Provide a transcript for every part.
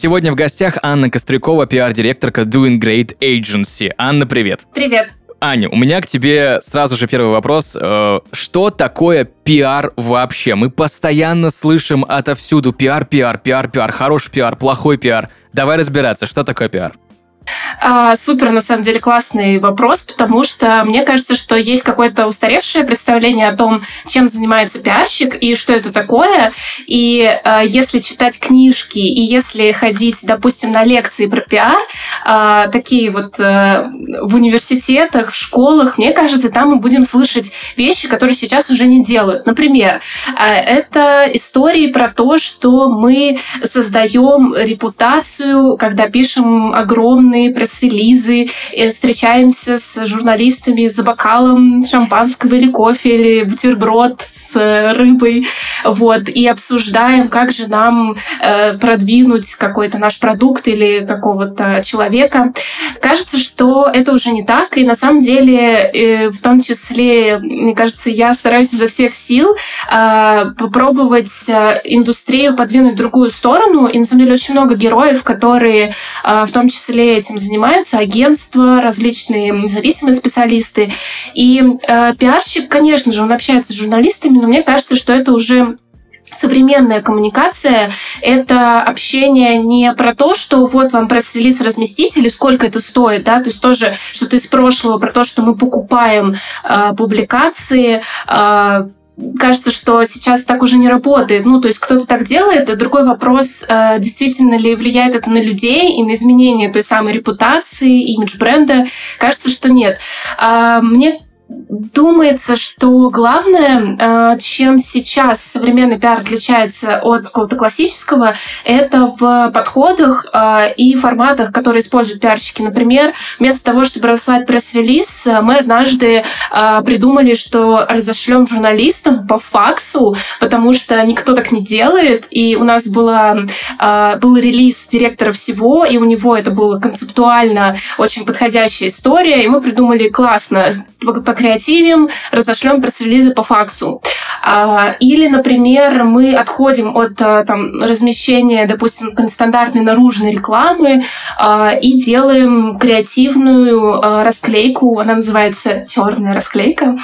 Сегодня в гостях Анна Кострюкова, пиар-директорка Doing Great Agency. Анна, привет! Привет. Аня, у меня к тебе сразу же первый вопрос. Э, Что такое пиар вообще? Мы постоянно слышим отовсюду пиар, пиар, пиар, пиар, хороший пиар, плохой пиар. Давай разбираться, что такое пиар. А, супер, на самом деле, классный вопрос, потому что мне кажется, что есть какое-то устаревшее представление о том, чем занимается пиарщик и что это такое. И а, если читать книжки и если ходить, допустим, на лекции про пиар, а, такие вот а, в университетах, в школах, мне кажется, там мы будем слышать вещи, которые сейчас уже не делают. Например, а, это истории про то, что мы создаем репутацию, когда пишем огромные пресс-релизы, и встречаемся с журналистами за бокалом шампанского или кофе, или бутерброд с рыбой, вот, и обсуждаем, как же нам э, продвинуть какой-то наш продукт или какого-то человека. Кажется, что это уже не так, и на самом деле, э, в том числе, мне кажется, я стараюсь изо всех сил э, попробовать э, индустрию подвинуть в другую сторону, и на самом деле очень много героев, которые э, в том числе этим занимаются, агентства, различные независимые специалисты. И э, пиарщик, конечно же, он общается с журналистами, но мне кажется, что это уже Современная коммуникация — это общение не про то, что вот вам пресс-релиз разместить или сколько это стоит, да, то есть тоже что-то из прошлого про то, что мы покупаем э, публикации, э, кажется, что сейчас так уже не работает. Ну, то есть кто-то так делает. Другой вопрос, э, действительно ли влияет это на людей и на изменение той самой репутации, имидж бренда. Кажется, что нет. А, мне Думается, что главное, э, чем сейчас современный пиар отличается от какого-то классического, это в подходах э, и форматах, которые используют пиарщики. Например, вместо того, чтобы рассылать пресс-релиз, мы однажды э, придумали, что разошлем журналистам по факсу, потому что никто так не делает. И у нас была, был релиз директора всего, и у него это была концептуально очень подходящая история, и мы придумали классно покреативим, разошлем пресс-релизы по факсу. А, или, например, мы отходим от а, там, размещения, допустим, стандартной наружной рекламы а, и делаем креативную расклейку, она называется черная расклейка.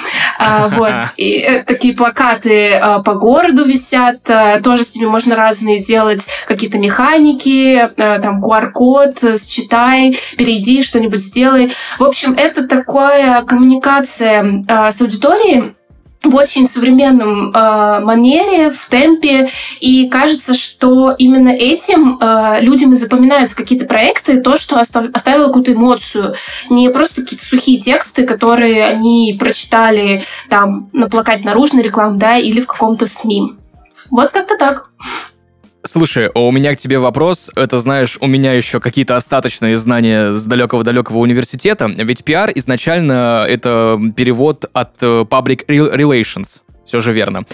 Вот. И э, такие плакаты по городу висят, тоже с ними можно разные делать какие-то механики, там QR-код, считай, перейди, что-нибудь сделай. В общем, это такая коммуникация с аудиторией, в очень современном э, манере, в темпе, и кажется, что именно этим э, людям и запоминаются какие-то проекты, то, что остав, оставило какую-то эмоцию, не просто какие-то сухие тексты, которые они прочитали там на плакате наружной рекламы, да, или в каком-то СМИ. Вот как-то так. Слушай, у меня к тебе вопрос. Это, знаешь, у меня еще какие-то остаточные знания с далекого-далекого университета. Ведь пиар изначально это перевод от э, Public Relations. Все же верно.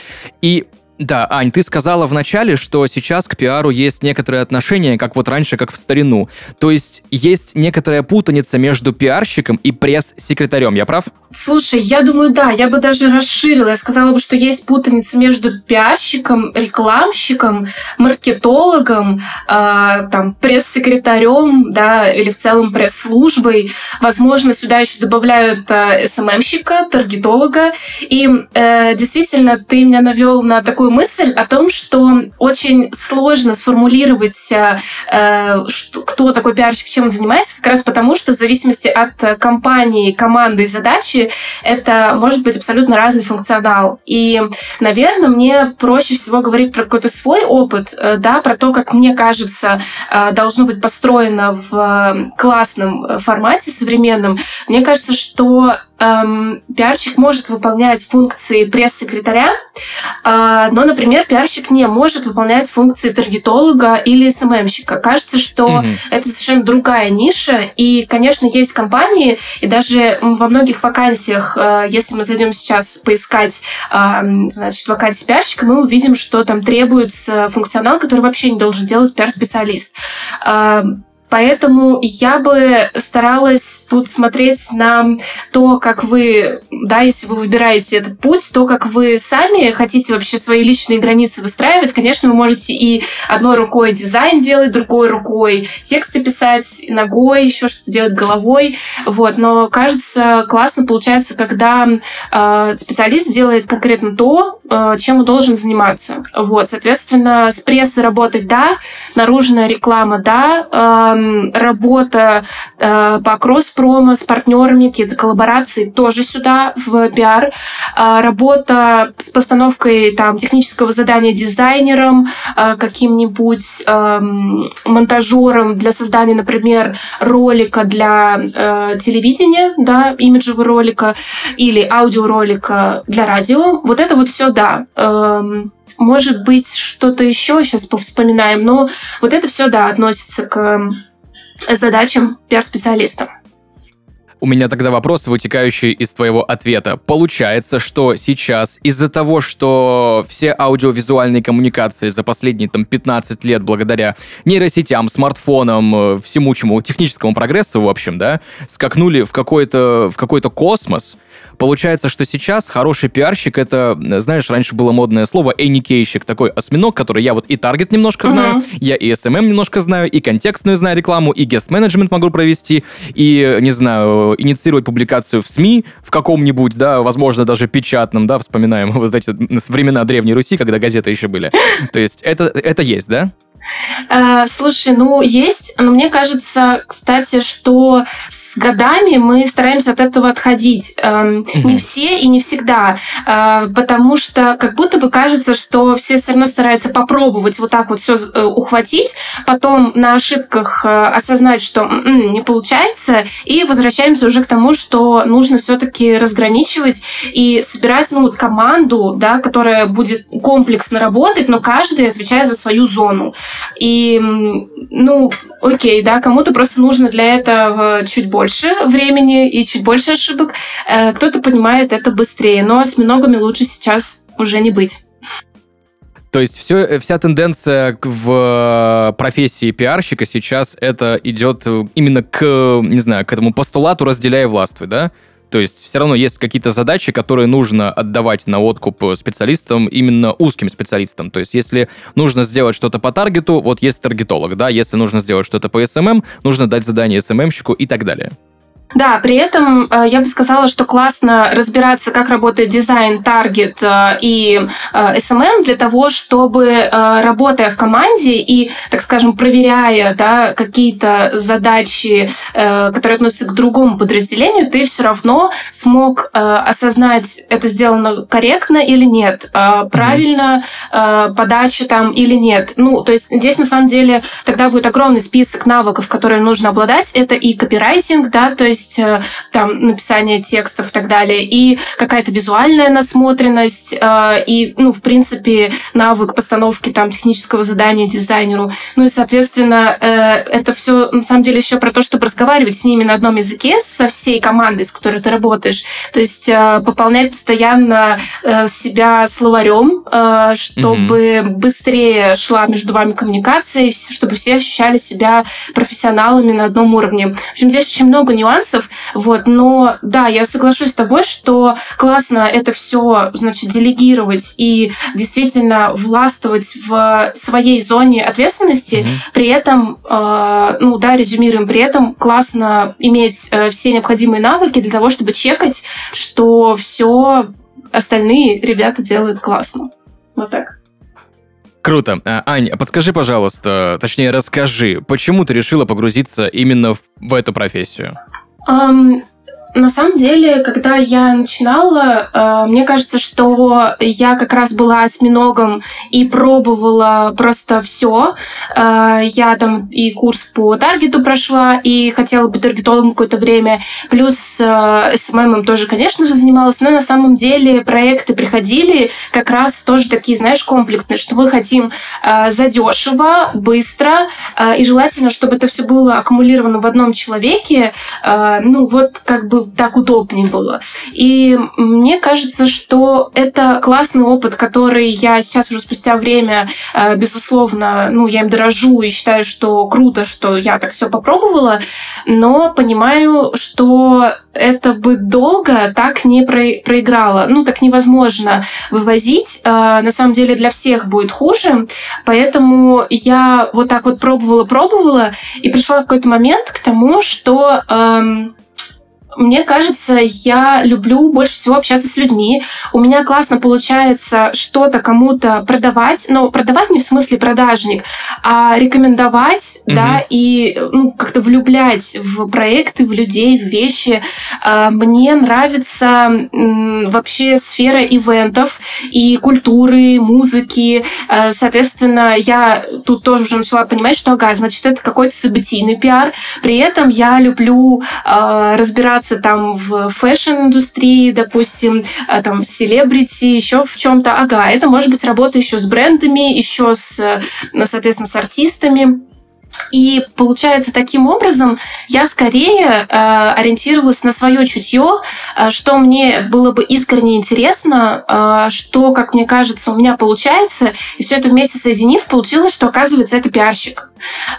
И да, Ань, ты сказала в начале, что сейчас к пиару есть некоторое отношение, как вот раньше, как в старину. То есть есть некоторая путаница между пиарщиком и пресс-секретарем, я прав? Слушай, я думаю, да, я бы даже расширила. Я сказала бы, что есть путаница между пиарщиком, рекламщиком, маркетологом, э, там, пресс-секретарем, да, или в целом пресс-службой. Возможно, сюда еще добавляют э, СММщика, таргетолога. И э, действительно, ты меня навел на такую мысль о том, что очень сложно сформулировать, э, э, что, кто такой пиарщик, чем он занимается, как раз потому, что в зависимости от компании, команды и задачи это может быть абсолютно разный функционал. И, наверное, мне проще всего говорить про какой-то свой опыт, э, да, про то, как мне кажется, э, должно быть построено в классном формате современном. Мне кажется, что эм, пиарщик может выполнять функции пресс-секретаря, э, но, например, пиарщик не может выполнять функции таргетолога или СММщика. Кажется, что mm-hmm. это совершенно другая ниша, и, конечно, есть компании, и даже во многих вакансиях, э, если мы зайдем сейчас поискать, э, значит, вакансии пиарщика, мы увидим, что там требуется функционал, который вообще не должен делать пиар-специалист. Э, Поэтому я бы старалась тут смотреть на то, как вы, да, если вы выбираете этот путь, то, как вы сами хотите вообще свои личные границы выстраивать. Конечно, вы можете и одной рукой дизайн делать, другой рукой тексты писать, ногой еще что-то делать, головой. Вот. Но кажется, классно получается, когда э, специалист делает конкретно то, э, чем он должен заниматься. Вот. Соответственно, с прессой работать, да, наружная реклама, да, э, работа э, по кросс-промо с партнерами, какие-то коллаборации тоже сюда, в пиар. Э, работа с постановкой там, технического задания дизайнером, э, каким-нибудь э, монтажером для создания, например, ролика для э, телевидения, да, имиджевого ролика, или аудиоролика для радио. Вот это вот все, да. Э, может быть, что-то еще сейчас повспоминаем, но вот это все, да, относится к задачам пиар-специалиста. У меня тогда вопрос, вытекающий из твоего ответа. Получается, что сейчас из-за того, что все аудиовизуальные коммуникации за последние там 15 лет благодаря нейросетям, смартфонам, э, всему чему, техническому прогрессу, в общем, да, скакнули в какой-то в какой-то космос, Получается, что сейчас хороший пиарщик это, знаешь, раньше было модное слово эникейщик, такой осьминог, который я вот и таргет немножко знаю, uh-huh. я и SMM эм эм немножко знаю, и контекстную знаю рекламу, и гест-менеджмент могу провести, и, не знаю, инициировать публикацию в СМИ в каком-нибудь, да, возможно, даже печатном, да, вспоминаем вот эти времена Древней Руси, когда газеты еще были. То есть это, это есть, да? Э, слушай, ну есть, но мне кажется, кстати, что с годами мы стараемся от этого отходить. Эм, не все и не всегда, э, потому что как будто бы кажется, что все все равно стараются попробовать вот так вот все э, ухватить, потом на ошибках осознать, что м-м, не получается, и возвращаемся уже к тому, что нужно все-таки разграничивать и собирать ну, команду, да, которая будет комплексно работать, но каждый отвечает за свою зону. И, ну, окей, да, кому-то просто нужно для этого чуть больше времени и чуть больше ошибок. Э, кто-то понимает это быстрее, но осьминогами лучше сейчас уже не быть. То есть все, вся тенденция в профессии пиарщика сейчас это идет именно к, не знаю, к этому постулату «разделяй властвуй», да? То есть все равно есть какие-то задачи, которые нужно отдавать на откуп специалистам, именно узким специалистам. То есть если нужно сделать что-то по таргету, вот есть таргетолог, да, если нужно сделать что-то по SMM, нужно дать задание SMM-щику и так далее. Да, при этом э, я бы сказала, что классно разбираться, как работает дизайн, таргет э, и э, SMM для того, чтобы, работая в команде и, так скажем, проверяя да, какие-то задачи, которые относятся к другому подразделению, ты все равно смог осознать, это сделано корректно или нет, правильно подача там или нет. Ну, то есть здесь на самом деле тогда будет огромный список навыков, которые нужно обладать. Это и копирайтинг, да, то есть есть э, там написание текстов и так далее, и какая-то визуальная насмотренность, э, и, ну, в принципе, навык постановки там технического задания дизайнеру. Ну и, соответственно, э, это все на самом деле еще про то, чтобы разговаривать с ними на одном языке, со всей командой, с которой ты работаешь. То есть пополнять постоянно себя словарем, чтобы mm-hmm. быстрее шла между вами коммуникация, чтобы все ощущали себя профессионалами на одном уровне. В общем, здесь очень много нюансов, нюансов, вот, но да, я соглашусь с тобой, что классно это все, значит, делегировать и действительно властвовать в своей зоне ответственности, mm-hmm. при этом, э, ну да, резюмируем, при этом классно иметь э, все необходимые навыки для того, чтобы чекать, что все остальные ребята делают классно. Вот так. Круто. А, Ань, подскажи, пожалуйста, точнее, расскажи, почему ты решила погрузиться именно в, в эту профессию? Um, на самом деле, когда я начинала, э, мне кажется, что я как раз была осьминогом и пробовала просто все. Э, я там и курс по таргету прошла, и хотела быть таргетологом какое-то время. Плюс э, СММом тоже, конечно же, занималась. Но на самом деле проекты приходили как раз тоже такие, знаешь, комплексные, что мы хотим задешево, быстро, и желательно, чтобы это все было аккумулировано в одном человеке. Ну, вот как бы так удобнее было. И мне кажется, что это классный опыт, который я сейчас уже спустя время, э, безусловно, ну, я им дорожу и считаю, что круто, что я так все попробовала, но понимаю, что это бы долго так не про- проиграло. Ну, так невозможно вывозить. Э, на самом деле для всех будет хуже. Поэтому я вот так вот пробовала-пробовала и пришла в какой-то момент к тому, что эм, мне кажется, я люблю больше всего общаться с людьми. У меня классно получается что-то кому-то продавать, но продавать не в смысле продажник, а рекомендовать, mm-hmm. да, и ну, как-то влюблять в проекты, в людей, в вещи. А, мне нравится вообще сфера ивентов и культуры, музыки. А, соответственно, я тут тоже уже начала понимать, что, ага, значит, это какой-то событийный пиар. При этом я люблю а, разбираться развиваться там в fashion -индустрии, допустим, а, там в селебрити, еще в чем-то. Ага, это может быть работа еще с брендами, еще с, э, соответственно, с артистами. И получается, таким образом я скорее э, ориентировалась на свое чутье, э, что мне было бы искренне интересно, э, что, как мне кажется, у меня получается. И все это вместе соединив, получилось, что оказывается это пиарщик.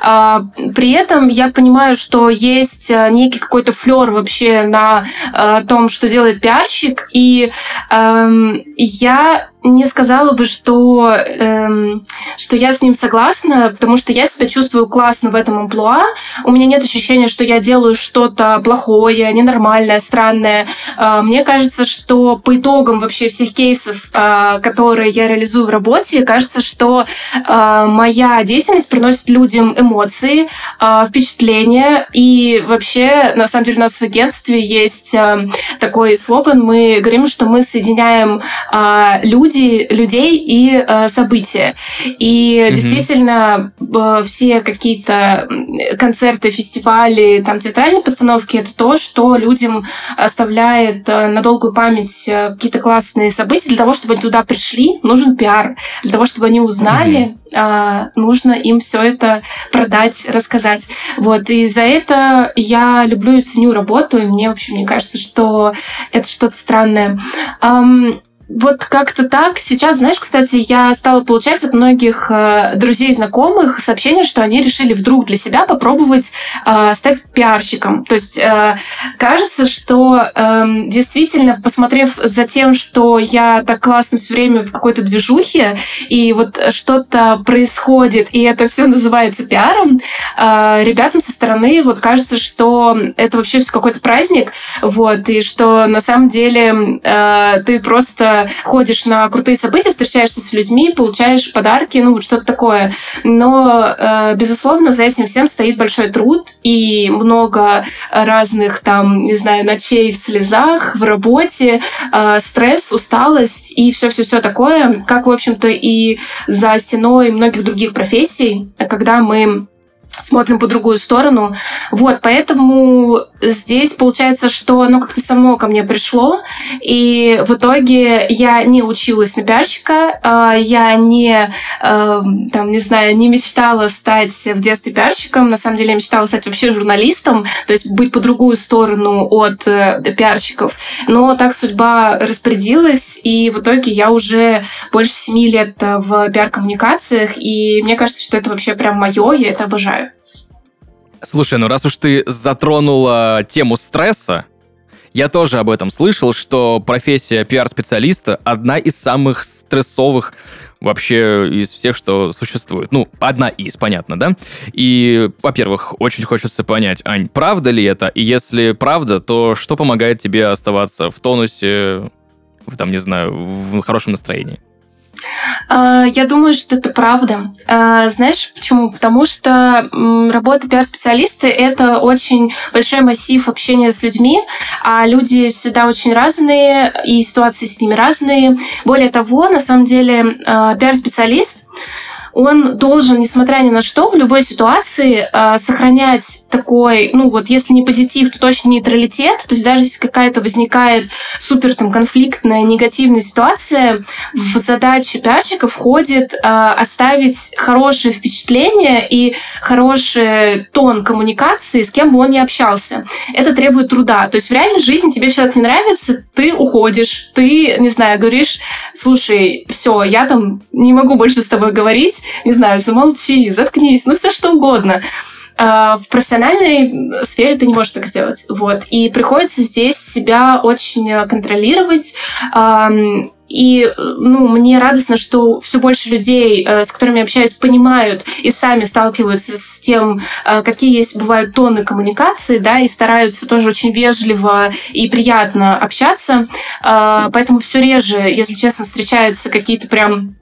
Э, при этом я понимаю, что есть э, некий какой-то флер вообще на э, том, что делает пиарщик. И э, я не сказала бы, что, эм, что я с ним согласна, потому что я себя чувствую классно в этом амплуа. У меня нет ощущения, что я делаю что-то плохое, ненормальное, странное. Э, мне кажется, что по итогам вообще всех кейсов, э, которые я реализую в работе, кажется, что э, моя деятельность приносит людям эмоции, э, впечатления. И вообще, на самом деле, у нас в агентстве есть э, такой слоган. Мы говорим, что мы соединяем людей люди, людей и события. И mm-hmm. действительно все какие-то концерты, фестивали, там театральные постановки это то, что людям оставляет на долгую память какие-то классные события. Для того, чтобы они туда пришли, нужен пиар. Для того, чтобы они узнали, mm-hmm. Э, нужно им все это продать, рассказать. Вот. И за это я люблю и ценю работу, и мне, в общем, мне кажется, что это что-то странное. Um, вот как-то так. Сейчас, знаешь, кстати, я стала получать от многих э, друзей знакомых сообщения, что они решили вдруг для себя попробовать э, стать пиарщиком. То есть э, кажется, что э, действительно, посмотрев за тем, что я так классно все время в какой-то движухе, и вот что-то происходит, и это все называется пиаром, э, ребятам со стороны вот кажется, что это вообще все какой-то праздник, вот, и что на самом деле э, ты просто ходишь на крутые события, встречаешься с людьми, получаешь подарки, ну вот что-то такое. Но, э, безусловно, за этим всем стоит большой труд и много разных там, не знаю, ночей в слезах, в работе, э, стресс, усталость и все-все-все такое, как, в общем-то, и за стеной многих других профессий, когда мы смотрим по другую сторону. Вот, поэтому здесь получается, что оно как-то само ко мне пришло, и в итоге я не училась на пиарщика, а, я не, эм, там, не знаю, не мечтала стать в детстве пиарщиком, на самом деле я мечтала стать вообще журналистом, то есть быть по другую сторону от э, пиарщиков, но так судьба распорядилась, и в итоге я уже больше семи лет в пиар-коммуникациях, и мне кажется, что это вообще прям мое, я это обожаю. Слушай, ну раз уж ты затронула тему стресса, я тоже об этом слышал, что профессия пиар-специалиста одна из самых стрессовых вообще из всех, что существует. Ну, одна из, понятно, да? И, во-первых, очень хочется понять, Ань, правда ли это? И если правда, то что помогает тебе оставаться в тонусе, в, там, не знаю, в хорошем настроении? А, я думаю, что это правда. А, знаешь почему? Потому что работа пиар-специалиста — это очень большой массив общения с людьми, а люди всегда очень разные, и ситуации с ними разные. Более того, на самом деле, а, пиар-специалист он должен, несмотря ни на что, в любой ситуации э, сохранять такой, ну вот, если не позитив, то точно нейтралитет. То есть даже если какая-то возникает супер там конфликтная, негативная ситуация, в задачи пиарщика входит э, оставить хорошее впечатление и хороший тон коммуникации, с кем бы он ни общался. Это требует труда. То есть в реальной жизни тебе человек не нравится, ты уходишь, ты, не знаю, говоришь, слушай, все, я там не могу больше с тобой говорить, не знаю, замолчи, заткнись, ну все что угодно. А, в профессиональной сфере ты не можешь так сделать. Вот. И приходится здесь себя очень контролировать. И ну, мне радостно, что все больше людей, э, с которыми я общаюсь, понимают и сами сталкиваются с тем, э, какие есть бывают тоны коммуникации, да, и стараются тоже очень вежливо и приятно общаться. А, поэтому все реже, если честно, встречаются какие-то прям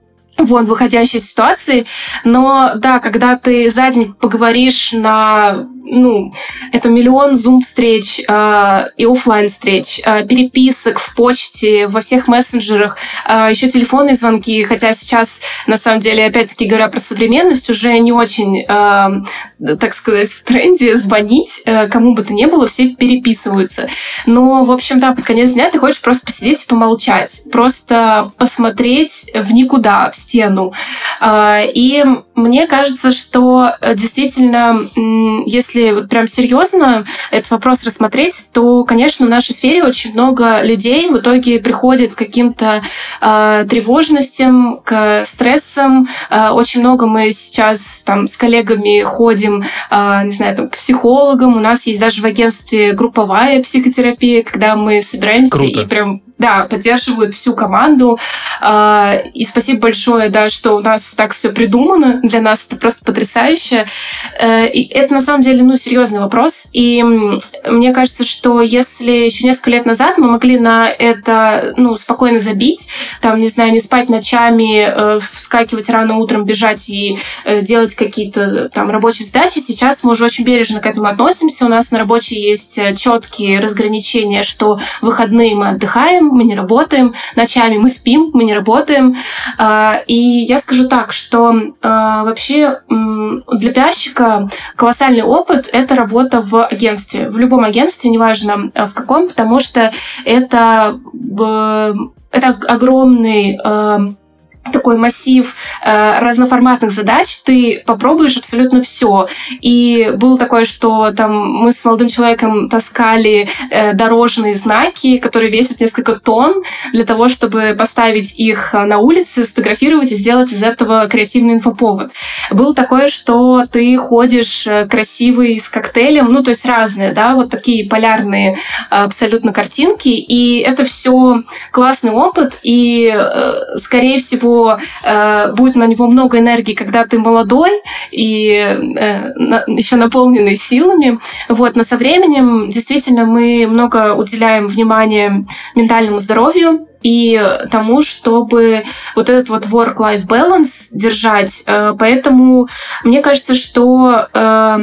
вон выходящей ситуации. Но да, когда ты за день поговоришь на ну, это миллион зум-встреч э, и офлайн встреч э, переписок в почте, во всех мессенджерах, э, еще телефонные звонки, хотя сейчас, на самом деле, опять-таки говоря про современность, уже не очень, э, так сказать, в тренде звонить э, кому бы то ни было, все переписываются. Но, в общем, да, под конец дня ты хочешь просто посидеть и помолчать, просто посмотреть в никуда, в стену. Э, и мне кажется, что э, действительно, если если вот прям серьезно этот вопрос рассмотреть, то, конечно, в нашей сфере очень много людей в итоге приходит к каким-то э, тревожностям, к стрессам. Э, очень много мы сейчас там с коллегами ходим, э, не знаю, там, к психологам. У нас есть даже в агентстве групповая психотерапия, когда мы собираемся Круто. и прям да, поддерживают всю команду. А, и спасибо большое, да, что у нас так все придумано. Для нас это просто потрясающе. Э, и это на самом деле, ну, серьезный вопрос. И мне кажется, что если еще несколько лет назад мы могли на это, ну, спокойно забить, там, не знаю, не спать ночами, э, вскакивать рано утром, бежать и э, делать какие-то там рабочие задачи, сейчас мы уже очень бережно к этому относимся. У нас на работе есть четкие разграничения, что выходные мы отдыхаем, мы не работаем, ночами мы спим, мы не работаем. А, и я скажу так, что а, вообще для пиарщика колоссальный опыт — это работа в агентстве. В любом агентстве, неважно а, в каком, потому что это, это огромный такой массив э, разноформатных задач, ты попробуешь абсолютно все. И было такое, что там мы с молодым человеком таскали э, дорожные знаки, которые весят несколько тонн, для того, чтобы поставить их на улице, сфотографировать и сделать из этого креативный инфоповод. Было такое, что ты ходишь э, красивый с коктейлем, ну, то есть разные, да, вот такие полярные абсолютно картинки, и это все классный опыт, и, э, скорее всего, э, будет на него много энергии, когда ты молодой и э, на, еще наполненный силами. Вот. Но со временем действительно мы много уделяем внимания ментальному здоровью, и тому, чтобы вот этот вот work-life balance держать. Э, поэтому мне кажется, что э,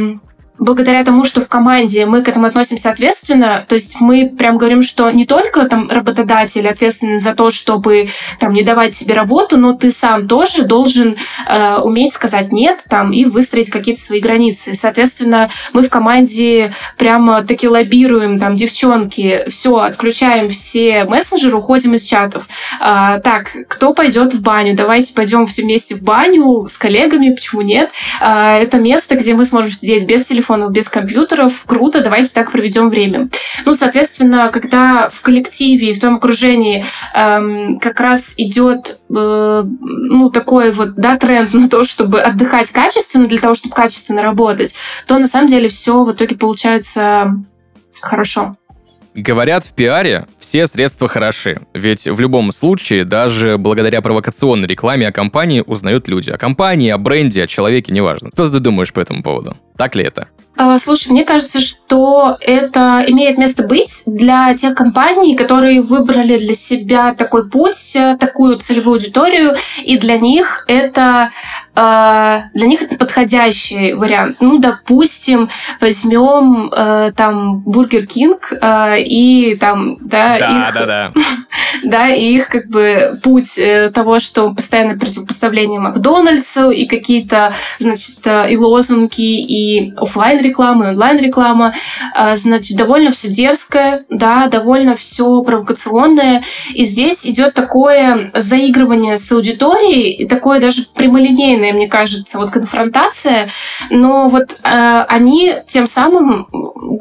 благодаря тому, что в команде мы к этому относимся ответственно, то есть мы прям говорим, что не только там работодатель ответственен за то, чтобы там не давать тебе работу, но ты сам тоже должен э, уметь сказать нет там и выстроить какие-то свои границы. Соответственно, мы в команде прямо таки лоббируем там девчонки, все, отключаем все мессенджеры, уходим из чатов. Э, так, кто пойдет в баню? Давайте пойдем все вместе в баню с коллегами, почему нет? Э, это место, где мы сможем сидеть без телефона телефонов, без компьютеров, круто, давайте так проведем время. Ну, соответственно, когда в коллективе, в том окружении эм, как раз идет э, ну, такой вот, да, тренд на то, чтобы отдыхать качественно, для того, чтобы качественно работать, то на самом деле все в итоге получается хорошо. Говорят, в пиаре все средства хороши, ведь в любом случае, даже благодаря провокационной рекламе о компании узнают люди. О компании, о бренде, о человеке, неважно. Что ты думаешь по этому поводу? Так ли это? А, слушай, мне кажется, что это имеет место быть для тех компаний, которые выбрали для себя такой путь, э, такую целевую аудиторию, и для них это а, для них это подходящий вариант. Ну, допустим, возьмем э, там Бургер Кинг э, и там, да, да, их, да, да. да, и их как бы путь того, что постоянно противопоставление Макдональдсу и какие-то, значит, и лозунги, и офлайн реклама, и онлайн реклама, э, значит, довольно все дерзкое, да, довольно все провокационное, и здесь идет такое заигрывание с аудиторией, и такое даже прямолинейное, мне кажется, вот конфронтация, но вот э, они тем самым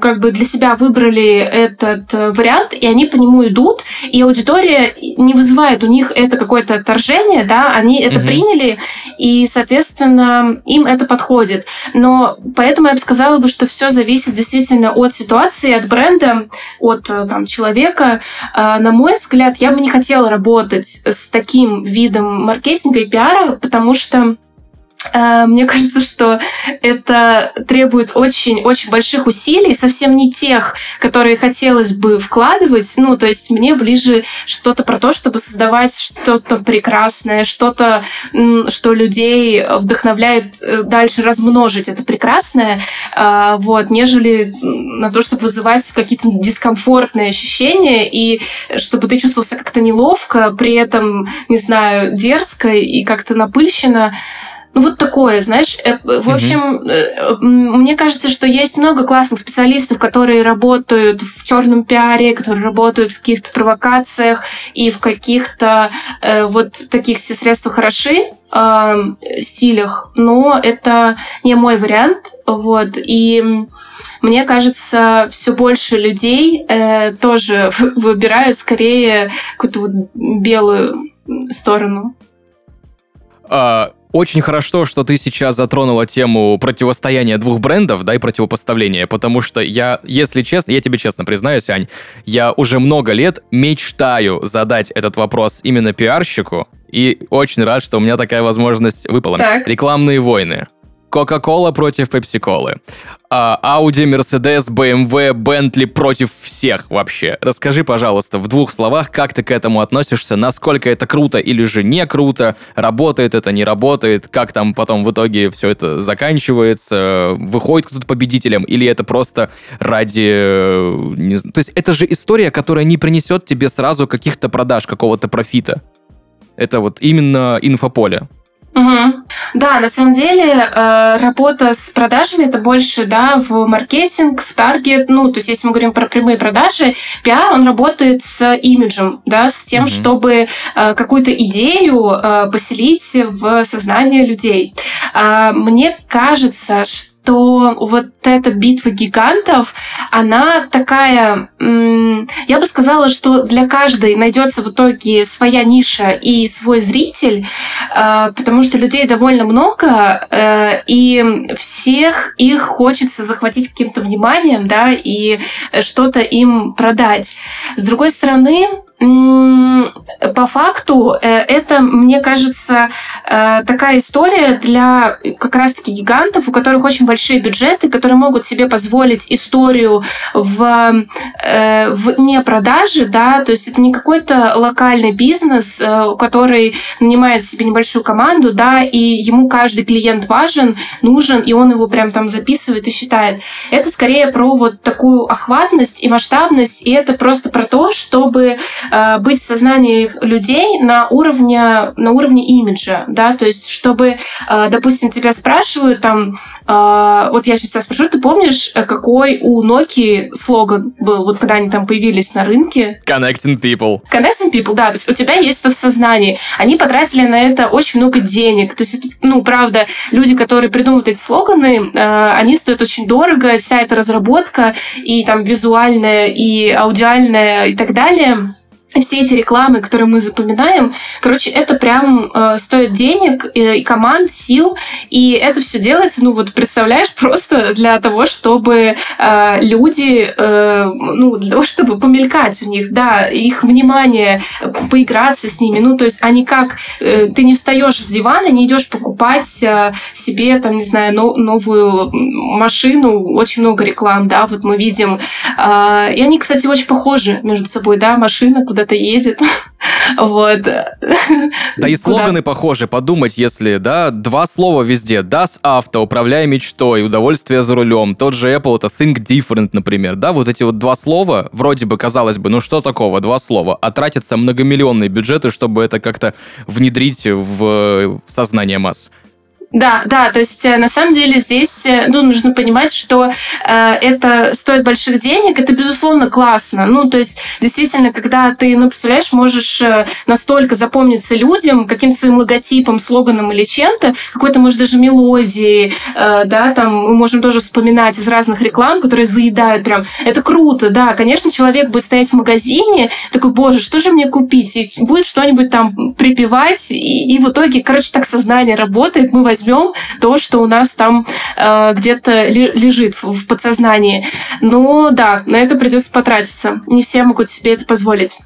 как бы для себя выбрали этот э, вариант, и они по нему идут, и аудитория не вызывает у них это какое-то отторжение, да, они это Мгм. приняли, и, соответственно, им это подходит. Но поэтому я бы сказала бы, что все зависит действительно от ситуации, от бренда, от э, там, человека. А, На мой взгляд, я бы не хотела работать с таким видом маркетинга и пиара, потому что мне кажется, что это требует очень-очень больших усилий, совсем не тех, которые хотелось бы вкладывать. Ну, то есть мне ближе что-то про то, чтобы создавать что-то прекрасное, что-то, что людей вдохновляет э, дальше размножить это прекрасное, а, вот, нежели на то, чтобы вызывать какие-то дискомфортные ощущения и чтобы ты чувствовался как-то неловко, при этом, не знаю, дерзко и как-то напыщенно. Ну, вот такое, знаешь. Э, В общем, м, мне кажется, что есть много классных специалистов, которые работают в черном пиаре, которые работают в каких-то провокациях и в каких-то э, вот таких все средства хороши э, стилях, но это не мой вариант, вот, и мне кажется, все больше людей э, тоже выбирают скорее какую-то вот белую сторону. А, Очень хорошо, что ты сейчас затронула тему противостояния двух брендов, да, и противопоставления, потому что я, если честно, я тебе честно признаюсь, Ань, я уже много лет мечтаю задать этот вопрос именно пиарщику, и очень рад, что у меня такая возможность выпала. Так. Рекламные войны. Кока-кола против Пепси-колы. Ауди, Мерседес, БМВ, Бентли против всех вообще. Расскажи, пожалуйста, в двух словах, как ты к этому относишься, насколько это круто или же не круто, работает это, не работает, как там потом в итоге все это заканчивается, выходит кто-то победителем, или это просто ради... не зн- То есть это же история, которая не принесет тебе сразу каких-то продаж, какого-то профита. Это вот именно инфополе. Мгм. Да, на самом деле э, работа с продажами это больше, да, в маркетинг, в таргет. Ну, то есть, если мы говорим про прямые продажи, пиар он работает с имиджем, да, с тем, Мгм. чтобы э, какую-то идею э, поселить в сознание людей. А, мне кажется, что вот эта битва гигантов, она такая, я бы сказала, что для каждой найдется в итоге своя ниша и свой зритель, э, потому что людей довольно много, э, и всех их хочется захватить каким-то вниманием, да, и что-то им продать. С другой стороны, по факту э, это, мне кажется, э, такая история для как раз-таки гигантов, у которых очень большие бюджеты, которые могут себе позволить историю в, э, в не продаже, да, то есть это не какой-то локальный бизнес, который нанимает себе небольшую команду, да, и ему каждый клиент важен, нужен, и он его прям там записывает и считает. Это скорее про вот такую охватность и масштабность, и это просто про то, чтобы быть в сознании людей на уровне, на уровне имиджа, да, то есть чтобы, э, допустим, тебя спрашивают там, э, вот я сейчас тебя спрошу, ты помнишь, э, какой у Nokia слоган был, вот когда они там появились на рынке? Connecting people. Connecting people, да, то есть у тебя есть это в сознании. Они потратили на это очень много денег. То есть, ну, правда, люди, которые придумывают эти слоганы, э, они стоят очень дорого, вся эта разработка, и там визуальная, и аудиальная, и так далее все эти рекламы, которые мы запоминаем, короче, это прям э, стоит денег и, и команд, сил, и это все делается, ну вот представляешь, просто для того, чтобы э, люди, э, ну для того, чтобы помелькать у них, да, их внимание, поиграться с ними, ну то есть они как, э, ты не встаешь с дивана, не идешь покупать э, себе там, не знаю, но, новую машину, очень много реклам, да, вот мы видим, э, и они, кстати, очень похожи между собой, да, машина куда-то едет. Вот. Да и слоганы похожи. Подумать, если, да, два слова везде. Das Auto, управляй мечтой, удовольствие за рулем. Тот же Apple, это Think Different, например. Да, вот эти вот два слова, вроде бы, казалось бы, ну что такого, два слова, а тратятся многомиллионные бюджеты, чтобы это как-то внедрить в сознание масс. Да, да, то есть э, на самом деле здесь э, ну, нужно понимать, что э, это стоит больших денег, это безусловно классно. Ну, то есть действительно, когда ты, ну, представляешь, можешь э, настолько запомниться людям каким-то своим логотипом, слоганом или чем-то, какой-то, может, даже мелодии, э, да, там мы можем тоже вспоминать из разных реклам, которые заедают прям. Это круто, да. Конечно, человек будет стоять в магазине, такой, боже, что же мне купить? И будет что-нибудь там припевать, и, и в итоге, короче, так сознание работает, мы возьмем то, что у нас там э, где-то лежит в, в подсознании. Но да, на это придется потратиться. Не все могут себе это позволить.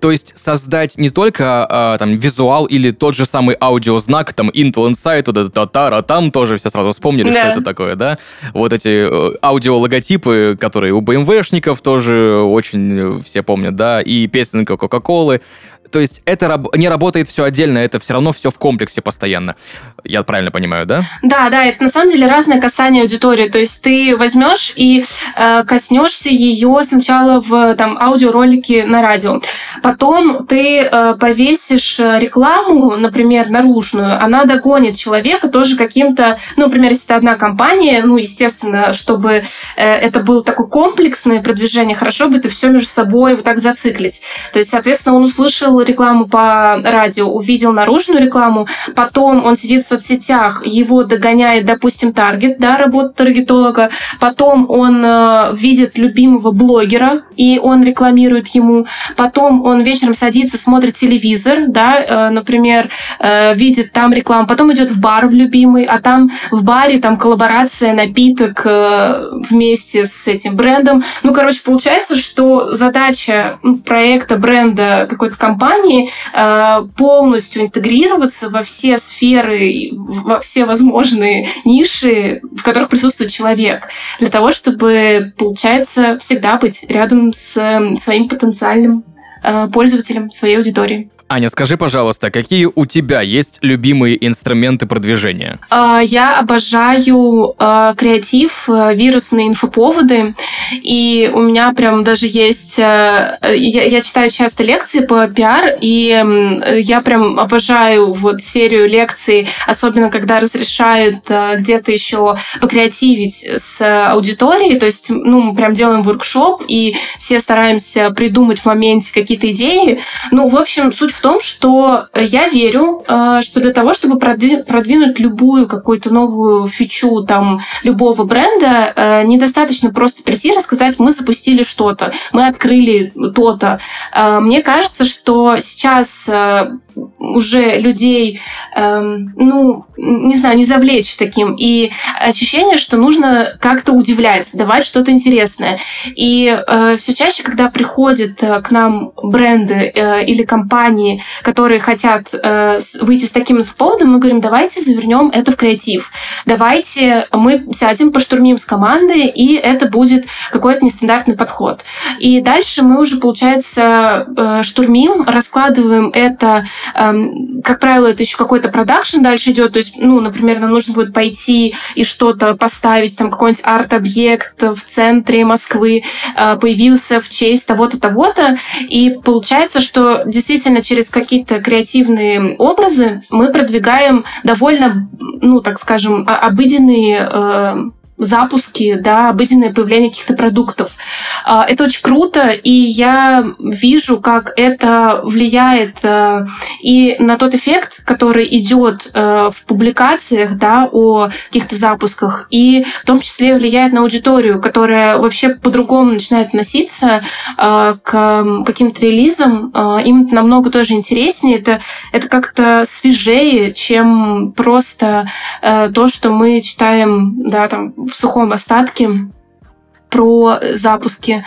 То есть создать не только а, там визуал или тот же самый аудиознак, там Intel Insight, вот это татара, там тоже все сразу вспомнили, да. что это такое, да? Вот эти э, аудиологотипы, которые у BMW-шников тоже очень все помнят, да, и песенка Кока-Колы. То есть это раб- не работает все отдельно, это все равно все в комплексе постоянно. Я правильно понимаю, да? Да, да, это на самом деле разное касание аудитории. То есть ты возьмешь и э, коснешься ее сначала в там аудиоролике на радио, потом ты э, повесишь рекламу, например, наружную, она догонит человека тоже каким-то, ну, например, если это одна компания, ну, естественно, чтобы э, это было такое комплексное продвижение, хорошо бы ты все между собой вот так зациклить. То есть, соответственно, он услышал рекламу по радио, увидел наружную рекламу, потом он сидит в соцсетях, его догоняет, допустим, таргет, да, работа таргетолога, потом он э, видит любимого блогера, и он рекламирует ему, потом он вечером садится, смотрит телевизор, да, э, например, э, видит там рекламу, потом идет в бар в любимый, а там в баре там коллаборация, напиток э, вместе с этим брендом. Ну, короче, получается, что задача проекта, бренда какой-то компании компании э, полностью интегрироваться во все сферы, во все возможные ниши, в которых присутствует человек, для того, чтобы, получается, всегда быть рядом с своим потенциальным э, пользователем, своей аудиторией. Аня, скажи, пожалуйста, какие у тебя есть любимые инструменты продвижения? А, я обожаю а, креатив, а, вирусные инфоповоды, и у меня прям даже есть... Я, я читаю часто лекции по пиар, и я прям обожаю вот серию лекций, особенно когда разрешают где-то еще покреативить с аудиторией, то есть, ну, мы прям делаем воркшоп, и все стараемся придумать в моменте какие-то идеи. Ну, в общем, суть в том, что э, я верю, э, что для того, чтобы продвинуть любую какую-то новую фичу там любого бренда, э, недостаточно просто прийти и рассказать, мы запустили что-то, мы открыли то-то. Мне кажется, что сейчас уже людей, ну, не знаю, не завлечь таким. И ощущение, что нужно как-то удивлять, давать что-то интересное. И все чаще, когда приходят э, к нам бренды э, или компании, которые хотят э, выйти с таким инфоповодом, мы говорим, давайте завернем это в креатив. Давайте мы сядем, поштурмим с командой, и это будет какой-то нестандартный подход. И дальше мы уже, получается, э, штурмим, раскладываем это как правило, это еще какой-то продакшн дальше идет. То есть, ну, например, нам нужно будет пойти и что-то поставить, там какой-нибудь арт-объект в центре Москвы а, появился в честь того-то, того-то. И получается, что действительно через какие-то креативные образы мы продвигаем довольно, ну, так скажем, обыденные запуски, да, обыденное появление каких-то продуктов. А, это очень круто, и я вижу, как это влияет э, и на тот эффект, который идет э, в публикациях да, о каких-то запусках, и в том числе влияет на аудиторию, которая вообще по-другому начинает относиться э, к каким-то релизам. Им намного тоже интереснее. Это, это как-то свежее, чем просто то, что мы читаем да, там, в сухом остатке про запуски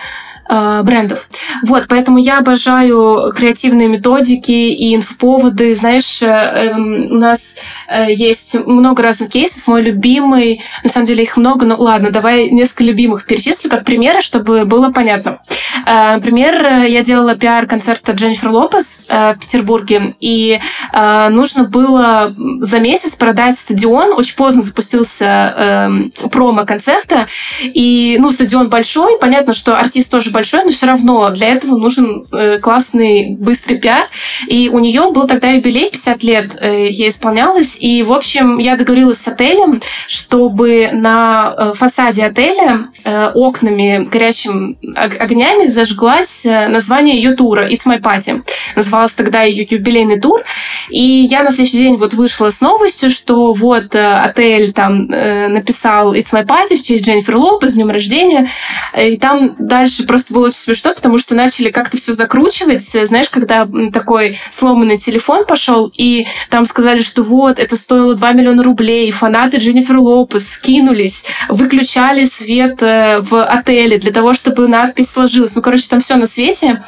э, брендов. Вот, поэтому я обожаю креативные методики и инфоповоды. Знаешь, э, э, у нас э, есть много разных кейсов. Мой любимый, на самом деле их много, но ладно, давай несколько любимых перечислю как примеры, чтобы было понятно. Э, например, я делала пиар-концерт Дженнифер Лопес в Петербурге, и нужно было за месяц продать стадион. Очень поздно запустился э, промо концерта, и, ну, стадион большой, понятно, что артист тоже большой, но все равно для этого нужен э, классный, быстрый пиар. И у нее был тогда юбилей, 50 лет э, ей исполнялось. И, в общем, я договорилась с отелем, чтобы на э, фасаде отеля окнами, горячими огнями зажглась название ее тура «It's my party». Называлась тогда ее юбилейный тур. И я на следующий день вот вышла с новостью, что вот отель там написал «It's my party» в честь Дженнифер Лопес с днем рождения. И там дальше просто было очень смешно, потому что начали как-то все закручивать. Знаешь, когда такой сломанный телефон пошел, и там сказали, что вот, это стоило 2 миллиона рублей, фанаты Дженнифер Лопес скинулись, выключали свет э, в отеле для того, чтобы надпись сложилась. Ну, короче, там все на свете.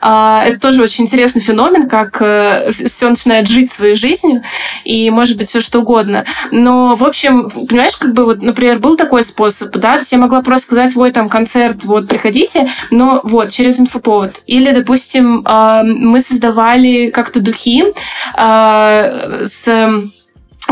А, это тоже очень интересный феномен, как э, все начинает жить своей жизнью, и может быть все что угодно. Но, в общем, понимаешь, как бы вот, например, был такой способ, да, то есть я могла просто сказать, ой, там концерт, вот, приходите, но вот, через инфоповод. Или, допустим, а, мы создавали как-то духи а, с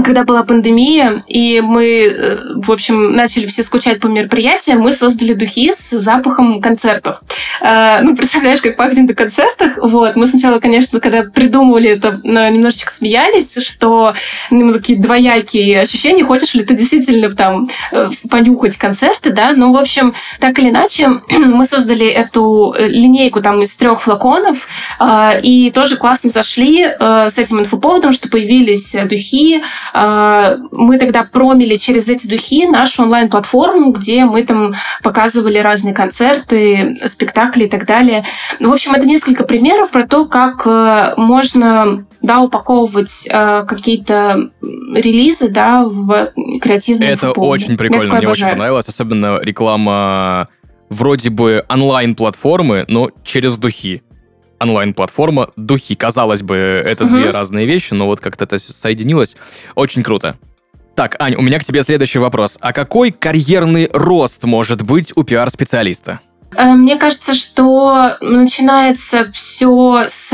когда была пандемия, и мы, э, в общем, начали все скучать по мероприятиям, мы создали духи с запахом концертов. Э, ну, представляешь, как пахнет на концертах. Вот. Мы сначала, конечно, когда придумывали это, немножечко смеялись, что ну, такие двоякие ощущения, хочешь ли ты действительно там э, понюхать концерты, да, ну, в общем, так или иначе, мы создали эту линейку там из трех флаконов, и тоже классно зашли с этим инфоповодом, что появились духи, мы тогда промили через эти духи нашу онлайн-платформу, где мы там показывали разные концерты, спектакли и так далее. В общем, это несколько примеров про то, как э, можно да, упаковывать э, какие-то релизы, да, в креативные Это очень прикольно, мне очень понравилось, особенно реклама вроде бы онлайн-платформы, но через духи онлайн-платформа, духи. Казалось бы, это угу. две разные вещи, но вот как-то это соединилось. Очень круто. Так, Ань, у меня к тебе следующий вопрос. А какой карьерный рост может быть у пиар-специалиста? Э, мне кажется, что начинается все с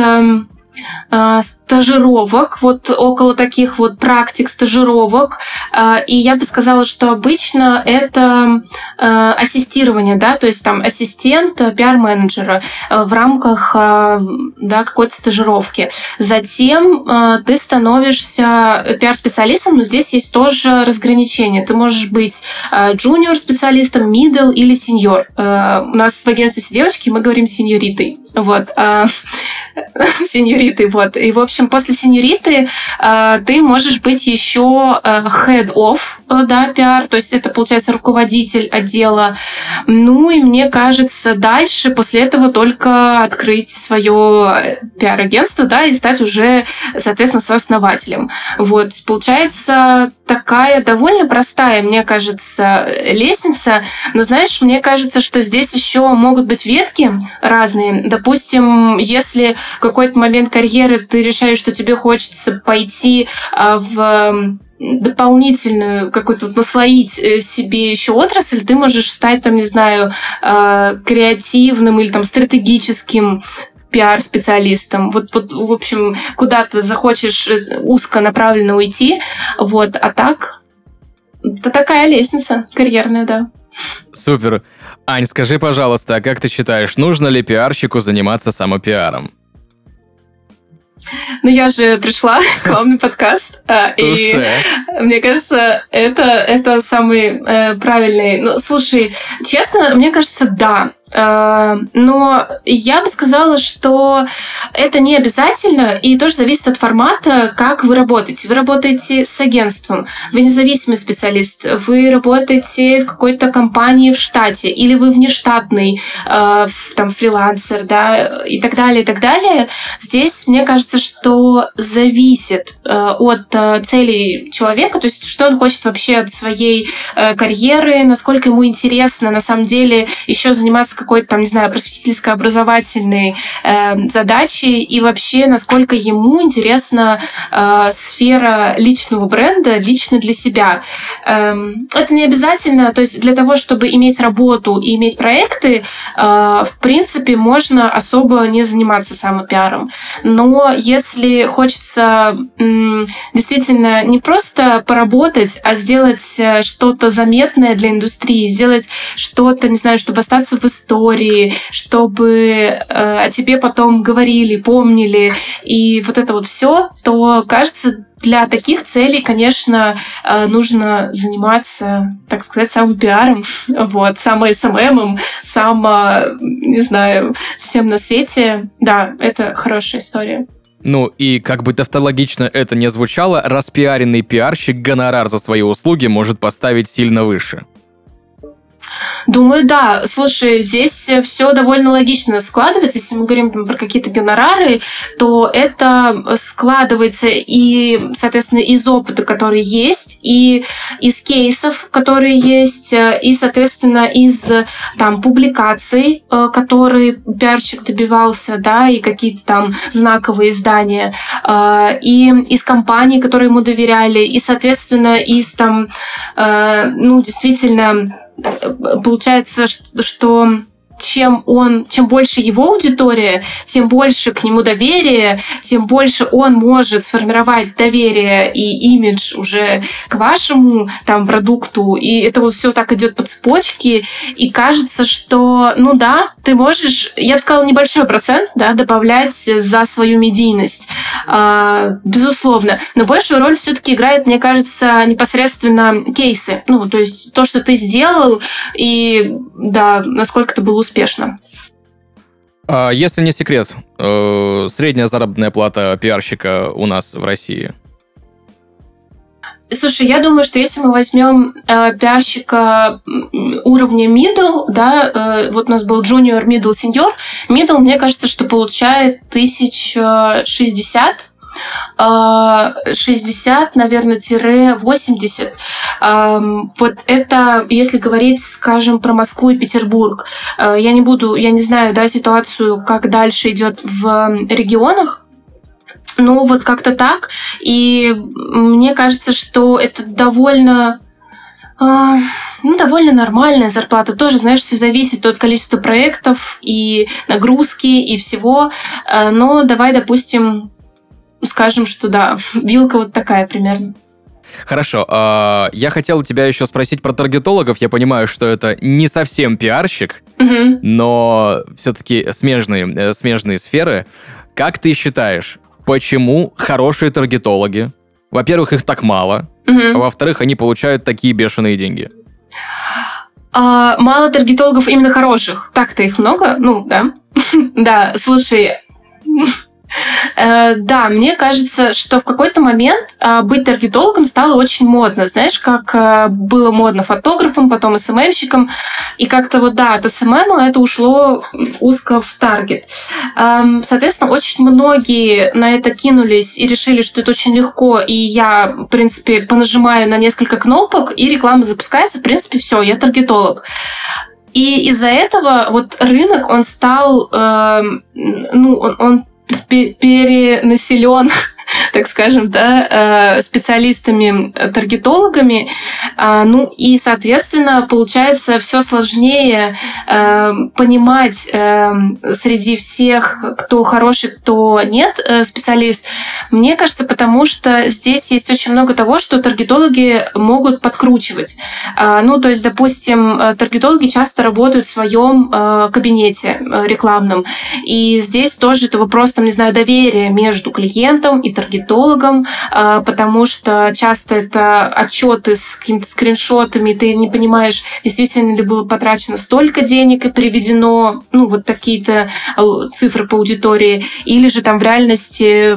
стажировок, вот около таких вот практик стажировок. А, и я бы сказала, что обычно это а, ассистирование, да, то есть там ассистент пиар-менеджера в рамках да, какой-то стажировки. Затем ты становишься пиар-специалистом, но здесь есть тоже разграничение. Ты можешь быть джуниор-специалистом, middle или сеньор. У нас в агентстве все девочки, мы говорим сеньоритой. Вот. Сеньориты, вот. И, в общем, после сеньориты э, ты можешь быть еще э, head of, э, да, пиар, то есть это, получается, руководитель отдела. Ну, и мне кажется, дальше после этого только открыть свое пиар-агентство, да, и стать уже, соответственно, сооснователем. Вот. Получается, такая довольно простая, мне кажется, лестница. Но знаешь, мне кажется, что здесь еще могут быть ветки разные. Допустим, если в какой-то момент карьеры ты решаешь, что тебе хочется пойти а, в дополнительную какую-то наслоить э, себе еще отрасль, ты можешь стать там, не знаю, а, креативным или там стратегическим пиар-специалистом. Вот, вот, в общем, куда ты захочешь э, узко направленно уйти, вот, а так, это такая лестница карьерная, да. Супер. Ань, скажи, пожалуйста, а как ты считаешь, нужно ли пиарщику заниматься самопиаром? Ну, я же пришла к вам на подкаст, а, и мне кажется, это, это самый э, правильный. Ну, слушай, честно, мне кажется, да. Э, но я бы сказала, что это не обязательно и тоже зависит от формата, как вы работаете. Вы работаете с агентством, вы независимый специалист, вы работаете в какой-то компании в штате или вы внештатный э, там фрилансер, да, и так далее, и так далее. Здесь мне кажется, что зависит э, от целей человека, то есть что он хочет вообще от своей карьеры, насколько ему интересно на самом деле еще заниматься какой-то там, не знаю, просветительско-образовательной э, задачи и вообще, насколько ему интересна э, сфера личного бренда, лично для себя. Эм, это не обязательно, то есть для того, чтобы иметь работу и иметь проекты, э, в принципе, можно особо не заниматься самопиаром. Но если хочется м, действительно не просто поработать, а сделать э, что-то заметное для индустрии, сделать что-то, не знаю, чтобы остаться в истории, истории, чтобы э, о тебе потом говорили, помнили, и вот это вот все, то кажется, для таких целей, конечно, э, нужно заниматься, так сказать, самым пиаром, вот, самым СММом, само, не знаю, всем на свете. Да, это хорошая история. Ну и как бы тавтологично это не звучало, распиаренный пиарщик гонорар за свои услуги может поставить сильно выше. Думаю, да. Слушай, здесь все довольно логично складывается. Если мы говорим про какие-то гонорары, то это складывается и, соответственно, из опыта, который есть, и из кейсов, которые есть, и, соответственно, из там публикаций, э, которые пиарщик добивался, да, и какие-то там знаковые издания, э, и из компаний, которые ему доверяли, и, соответственно, из там, э, ну, действительно, получается, что чем он, чем больше его аудитория, тем больше к нему доверие, тем больше он может сформировать доверие и имидж уже к вашему там продукту, и это вот все так идет по цепочке, и кажется, что, ну да, ты можешь, я бы сказала, небольшой процент, да, добавлять за свою медийность, а, безусловно, но большую роль все-таки играет, мне кажется, непосредственно кейсы, ну, то есть то, что ты сделал, и да, насколько ты был успешно. А если не секрет, э, средняя заработная плата пиарщика у нас в России? Слушай, я думаю, что если мы возьмем э, пиарщика уровня middle, да, э, вот у нас был junior, middle, senior, middle, мне кажется, что получает 1060 60, наверное, тире 80. Вот это, если говорить, скажем, про Москву и Петербург. Э, я не буду, я не знаю, да, ситуацию, как дальше идет в регионах, ну, вот как-то так. И мне кажется, что это довольно а, ну, довольно нормальная зарплата. Тоже, знаешь, все зависит от количества проектов и нагрузки и всего. А, но давай, допустим, скажем, что да, вилка вот такая примерно. Хорошо. Э, я хотел тебя еще спросить про таргетологов. Я понимаю, что это не совсем пиарщик, угу. но все-таки смежные, э, смежные сферы. Как ты считаешь, почему хорошие таргетологи, во-первых, их так мало, угу. а во-вторых, они получают такие бешеные деньги? А, мало таргетологов именно хороших. Так-то их много, ну, да. да, слушай, да, мне кажется, что в какой-то момент а, быть таргетологом стало очень модно. Знаешь, как э, было модно фотографом, потом СММщиком. И как-то вот, да, от СММ это ушло узко в таргет. Эм, соответственно, очень многие на это кинулись и решили, что это очень легко, и я, в принципе, понажимаю на несколько кнопок, и реклама запускается, в принципе, все, я таргетолог. И из-за этого вот рынок, он стал, э, ну, он, он перенаселен так скажем, да, специалистами-таргетологами. Ну и, соответственно, получается все сложнее понимать среди всех, кто хороший, кто нет специалист. Мне кажется, потому что здесь есть очень много того, что таргетологи могут подкручивать. Ну, то есть, допустим, таргетологи часто работают в своем кабинете рекламном. И здесь тоже это вопрос, там, не знаю, доверия между клиентом и таргетологом, а, потому что часто это отчеты с какими-то скриншотами, ты не понимаешь, действительно ли было потрачено столько денег и приведено, ну, вот такие-то а, цифры по аудитории, или же там в реальности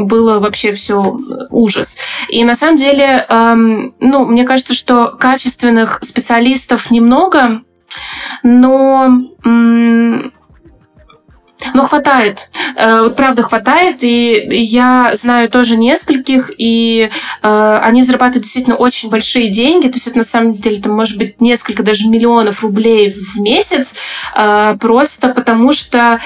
было вообще все ужас. И на самом деле, ну, мне кажется, что качественных специалистов немного, но ну, хватает. Э, вот правда хватает. И я знаю тоже нескольких, и э, они зарабатывают действительно очень большие деньги. То есть это на самом деле там может быть несколько даже миллионов рублей в месяц. Э, просто потому что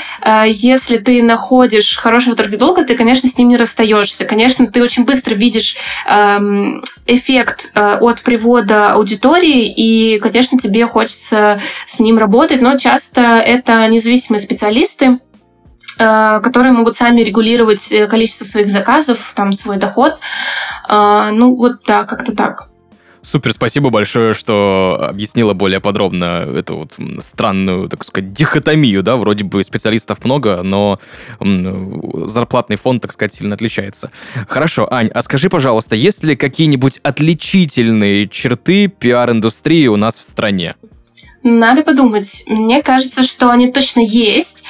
если ты находишь хорошего таргетолога, ты, конечно, с ним не расстаешься. Конечно, ты очень быстро видишь эм, эффект от привода аудитории, и, конечно, тебе хочется с ним работать, но часто это независимые специалисты, которые могут сами регулировать э, количество своих заказов, там, свой доход. Э, ну, вот да, как-то так. Супер, спасибо большое, что объяснила более подробно эту вот странную, так сказать, дихотомию, да, вроде бы специалистов много, но зарплатный фонд, так сказать, сильно отличается. Хорошо, Ань, а скажи, пожалуйста, есть ли какие-нибудь отличительные черты пиар-индустрии у нас в стране? Надо подумать. Мне кажется, что они точно есть.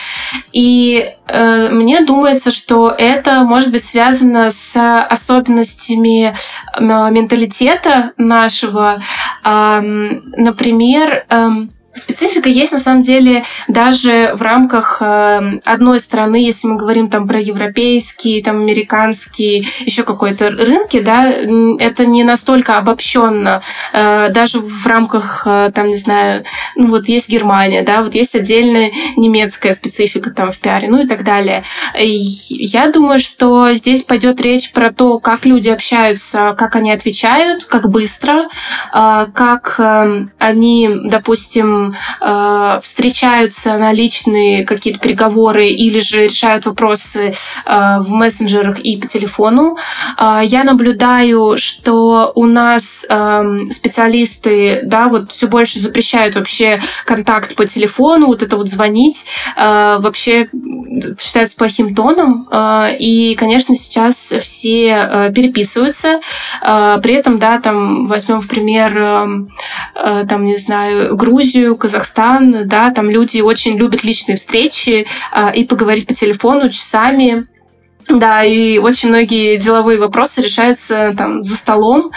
И э, мне думается, что это может быть связано с особенностями э, менталитета нашего. Э, например, э, Специфика есть на самом деле даже в рамках э, одной страны, если мы говорим там про европейские, там американские, еще какой-то рынки, да, это не настолько обобщенно. Э, даже в рамках, э, там, не знаю, ну вот есть Германия, да, вот есть отдельная немецкая специфика там в пиаре, ну и так далее. Я думаю, что здесь пойдет речь про то, как люди общаются, как они отвечают, как быстро, как они, допустим, э, встречаются на личные какие-то переговоры или же решают вопросы э, в мессенджерах и по телефону. Э, я наблюдаю, что у нас э, специалисты, да, вот все больше запрещают вообще контакт по телефону, вот это вот звонить э, вообще считается плохим тоном. Э, и, конечно, сейчас все э, переписываются. Э, при этом, да, там возьмем в пример, э, э, там, не знаю, Грузию, Казахстан, да, там люди очень любят личные встречи а, и поговорить по телефону часами. Да, и очень многие деловые вопросы решаются там за столом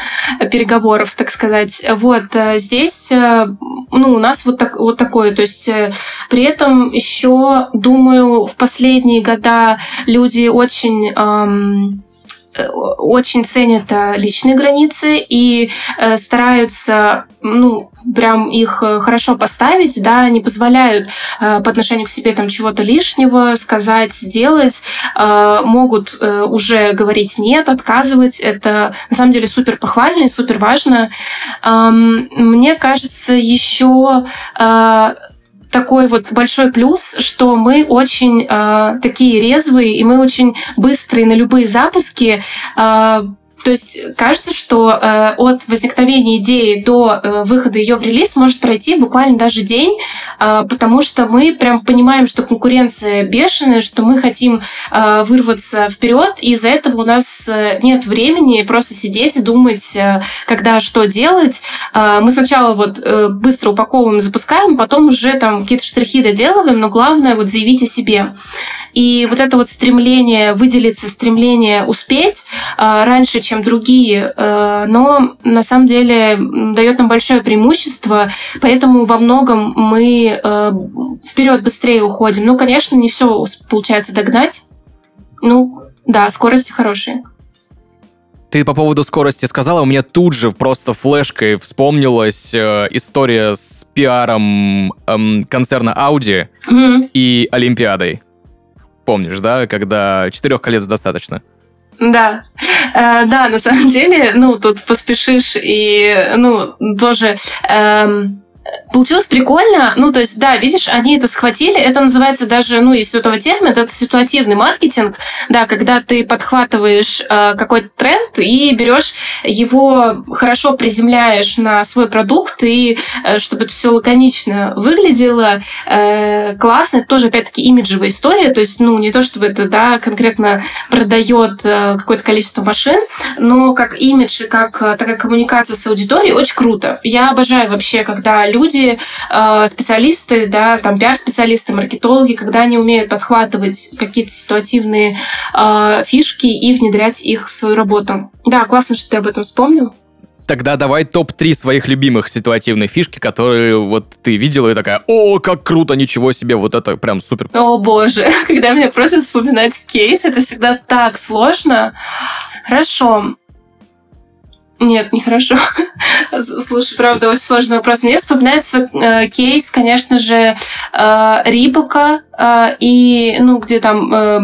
переговоров, так сказать. Вот э, здесь, э, ну, у нас вот, так, вот такое. То есть э, при этом еще, думаю, в последние года люди очень эм, очень ценят личные границы и стараются, ну, прям их э, хорошо поставить, да, не позволяют э, по отношению к себе там чего-то лишнего сказать, сделать, э, могут э, уже говорить нет, отказывать. Это на самом деле супер похвально и супер важно. Э, мне кажется, еще э, такой вот большой плюс, что мы очень э, такие резвые и мы очень быстрые на любые запуски. Э, то есть кажется, что э, от возникновения идеи до э, выхода ее в релиз может пройти буквально даже день, э, потому что мы прям понимаем, что конкуренция бешеная, что мы хотим э, вырваться вперед, и из-за этого у нас э, нет времени просто сидеть и думать, э, когда что делать. Э, мы сначала вот э, быстро упаковываем, запускаем, потом уже там какие-то штрихи доделываем, но главное вот заявить о себе. И вот это вот стремление выделиться, стремление успеть э, раньше, чем другие, э, но на самом деле дает нам большое преимущество, поэтому во многом мы э, вперед быстрее уходим. Ну, конечно, не все получается догнать. Ну, да, скорости хорошие. Ты по поводу скорости сказала, у меня тут же просто флешкой вспомнилась э, история с пиаром э, концерна Audi mm-hmm. и Олимпиадой. Помнишь, да, когда четырех колец достаточно? Да, э, да, на самом деле, ну, тут поспешишь и, ну, тоже... Эм Получилось прикольно. Ну, то есть, да, видишь, они это схватили. Это называется даже, ну, если этого термина, это ситуативный маркетинг. Да, когда ты подхватываешь э, какой-то тренд и берешь его, хорошо приземляешь на свой продукт, и э, чтобы это все лаконично выглядело, э, классно. Это тоже, опять-таки, имиджевая история. То есть, ну, не то, чтобы это, да, конкретно продает э, какое-то количество машин, но как имидж и как э, такая коммуникация с аудиторией очень круто. Я обожаю вообще, когда люди, э, специалисты, да, там пиар-специалисты, маркетологи, когда они умеют подхватывать какие-то ситуативные э, фишки и внедрять их в свою работу. Да, классно, что ты об этом вспомнил. Тогда давай топ-3 своих любимых ситуативных фишки, которые вот ты видела и такая, о, как круто, ничего себе, вот это прям супер. О боже, когда меня просят вспоминать кейс, это всегда так сложно. Хорошо. Нет, нехорошо. Слушай, правда, очень сложный вопрос. Мне вспоминается э, кейс, конечно же, э, Рибока э, и, ну, где там э,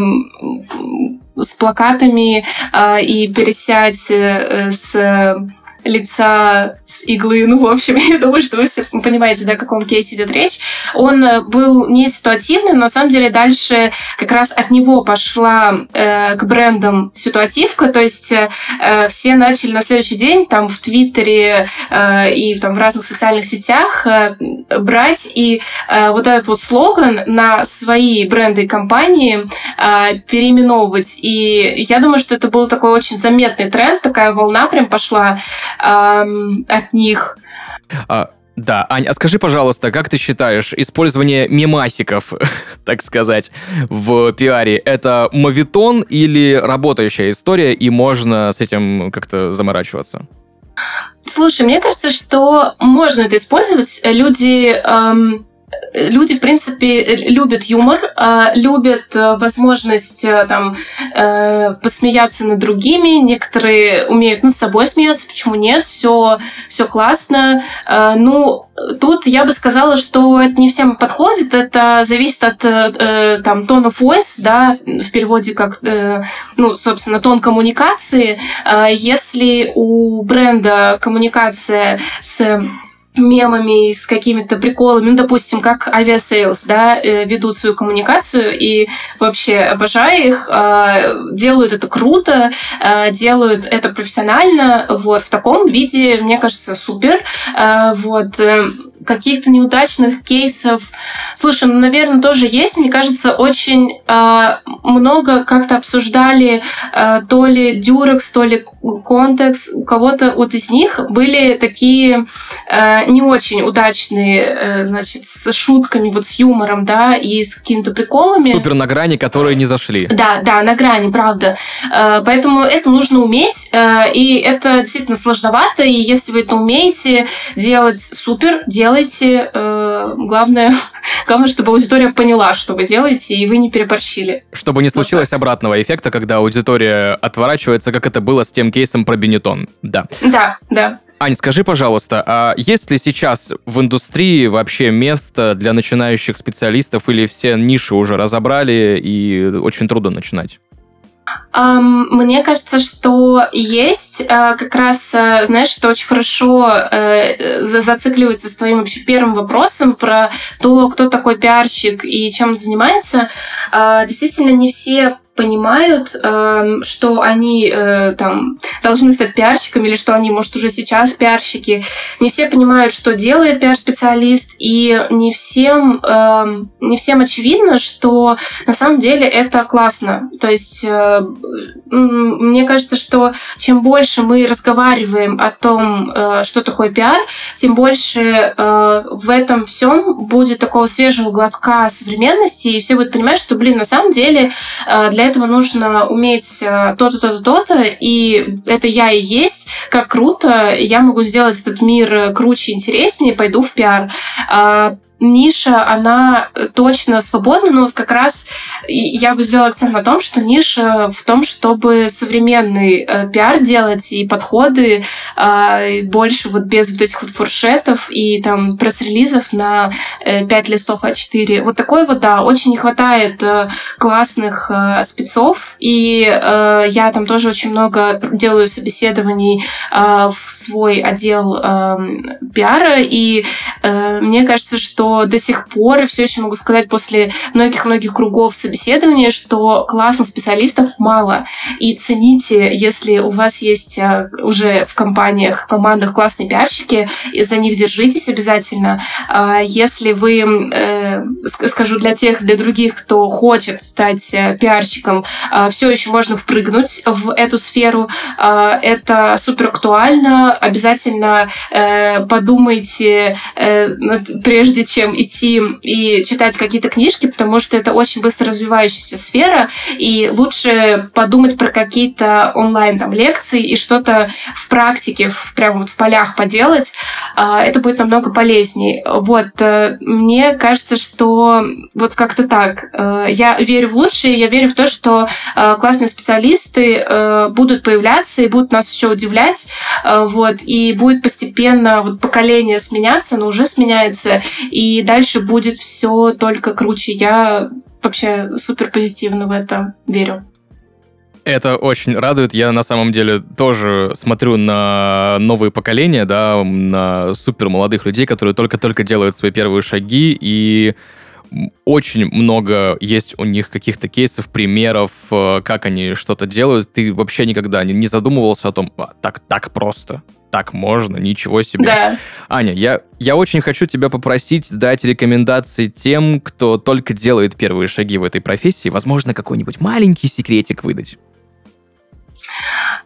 с плакатами э, и пересядь э, с лица с иглы. Ну, в общем, я думаю, что вы все понимаете, да, о каком кейсе идет речь. Он э, был не ситуативным, на самом деле дальше как раз от него пошла э, к брендам ситуативка, то есть э, все начали на следующий день там в Твиттере э, и там в разных социальных сетях э, брать и э, вот этот вот слоган на свои бренды и компании э, переименовывать. И я думаю, что это был такой очень заметный тренд, такая волна прям пошла эм, от них. А, да, Аня, а скажи, пожалуйста, как ты считаешь, использование мемасиков, так сказать, в пиаре, это мовитон или работающая история, и можно с этим как-то заморачиваться? Слушай, мне кажется, что можно это использовать. Люди эм, люди, в принципе, любят юмор, а, любят э, возможность э, там э, посмеяться над другими. Некоторые умеют над собой смеяться, почему нет? Все, все классно. Ну, тут я бы сказала, что это не всем подходит. Это зависит от там tone of voice, да, в переводе как, ну, собственно, тон коммуникации. А, если у бренда коммуникация с мемами, с какими-то приколами, ну, допустим, как Aviasales, да, э, ведут свою коммуникацию и вообще обожаю их, а, делают это круто, а, делают это профессионально, вот, в таком виде, мне кажется, супер, а, вот, э, каких-то неудачных кейсов. Слушай, ну, наверное, тоже есть. Мне кажется, очень э, много как-то обсуждали э, то ли Дюрекс, то ли Контекс. У кого-то вот из них были такие э, не очень удачные, э, значит, с шутками, вот с юмором, да, и с какими-то приколами. Супер на грани, которые не зашли. Да, да, на грани, правда. Э, поэтому это нужно уметь, э, и это действительно сложновато, и если вы это умеете делать супер, делать делайте. Э, главное, главное, чтобы аудитория поняла, что вы делаете, и вы не переборщили. Чтобы не случилось вот обратного эффекта, когда аудитория отворачивается, как это было с тем кейсом про Бенетон. Да. Да, да. Ань, скажи, пожалуйста, а есть ли сейчас в индустрии вообще место для начинающих специалистов или все ниши уже разобрали и очень трудно начинать? Мне кажется, что есть э, как раз, э, знаешь, это очень хорошо э, зацикливается с твоим вообще первым вопросом про то, кто такой пиарщик и чем он занимается. Действительно, не все понимают, э, что они э, там должны стать пиарщиками или что они, может, уже сейчас пиарщики. Не все понимают, что делает пиар-специалист, и не всем, э, не всем очевидно, что на самом деле это классно. То есть э, мне кажется, что чем больше мы разговариваем о том, э, что такое пиар, тем больше в этом всем будет такого свежего глотка современности, и все будут понимать, что, блин, на самом деле для для этого нужно уметь э, то-то, то-то, то-то, и это я и есть, как круто, я могу сделать этот мир круче, интереснее, пойду в пиар. Ниша, она точно свободна, но вот как раз я бы сделала акцент на том, что ниша в том, чтобы современный э, пиар делать и подходы э, больше вот без вот этих вот фуршетов и там пресс-релизов на 5 листов А4. Вот такой вот, да, очень не хватает классных спецов, и я там тоже очень много делаю собеседований в свой отдел пиара, и мне кажется, что до сих пор все еще могу сказать после многих-многих кругов собеседования, что классных специалистов мало. И цените, если у вас есть а, уже в компаниях, в командах классные пиарщики, и за них держитесь обязательно. А, если вы, э, скажу для тех, для других, кто хочет стать э, пиарщиком, все еще можно впрыгнуть в эту сферу. Это супер актуально. Обязательно э, подумайте, прежде чем идти и читать какие-то книжки, потому что это очень быстро развивающаяся сфера, и лучше подумать про какие-то онлайн там лекции и что-то в практике, в, прямо вот в полях поделать, а, это будет намного полезнее. Вот, э, мне кажется, что вот как-то так. Э, я верю в лучшее, я верю в то, что э, классные специалисты будут появляться и будут нас еще удивлять, вот, и будет постепенно вот поколение сменяться, но уже сменяется, и дальше будет все только круче. Я вообще супер позитивно в это верю. Это очень радует. Я на самом деле тоже смотрю на новые поколения, да, на супер молодых людей, которые только-только делают свои первые шаги, и очень много есть у них каких-то кейсов, примеров, э, как они что-то делают. Ты вообще никогда не, задумывался о том, а, так, так просто, так можно, ничего себе. Да. Аня, я, я очень хочу тебя попросить дать рекомендации тем, кто только делает первые шаги в этой профессии. Возможно, какой-нибудь маленький секретик выдать.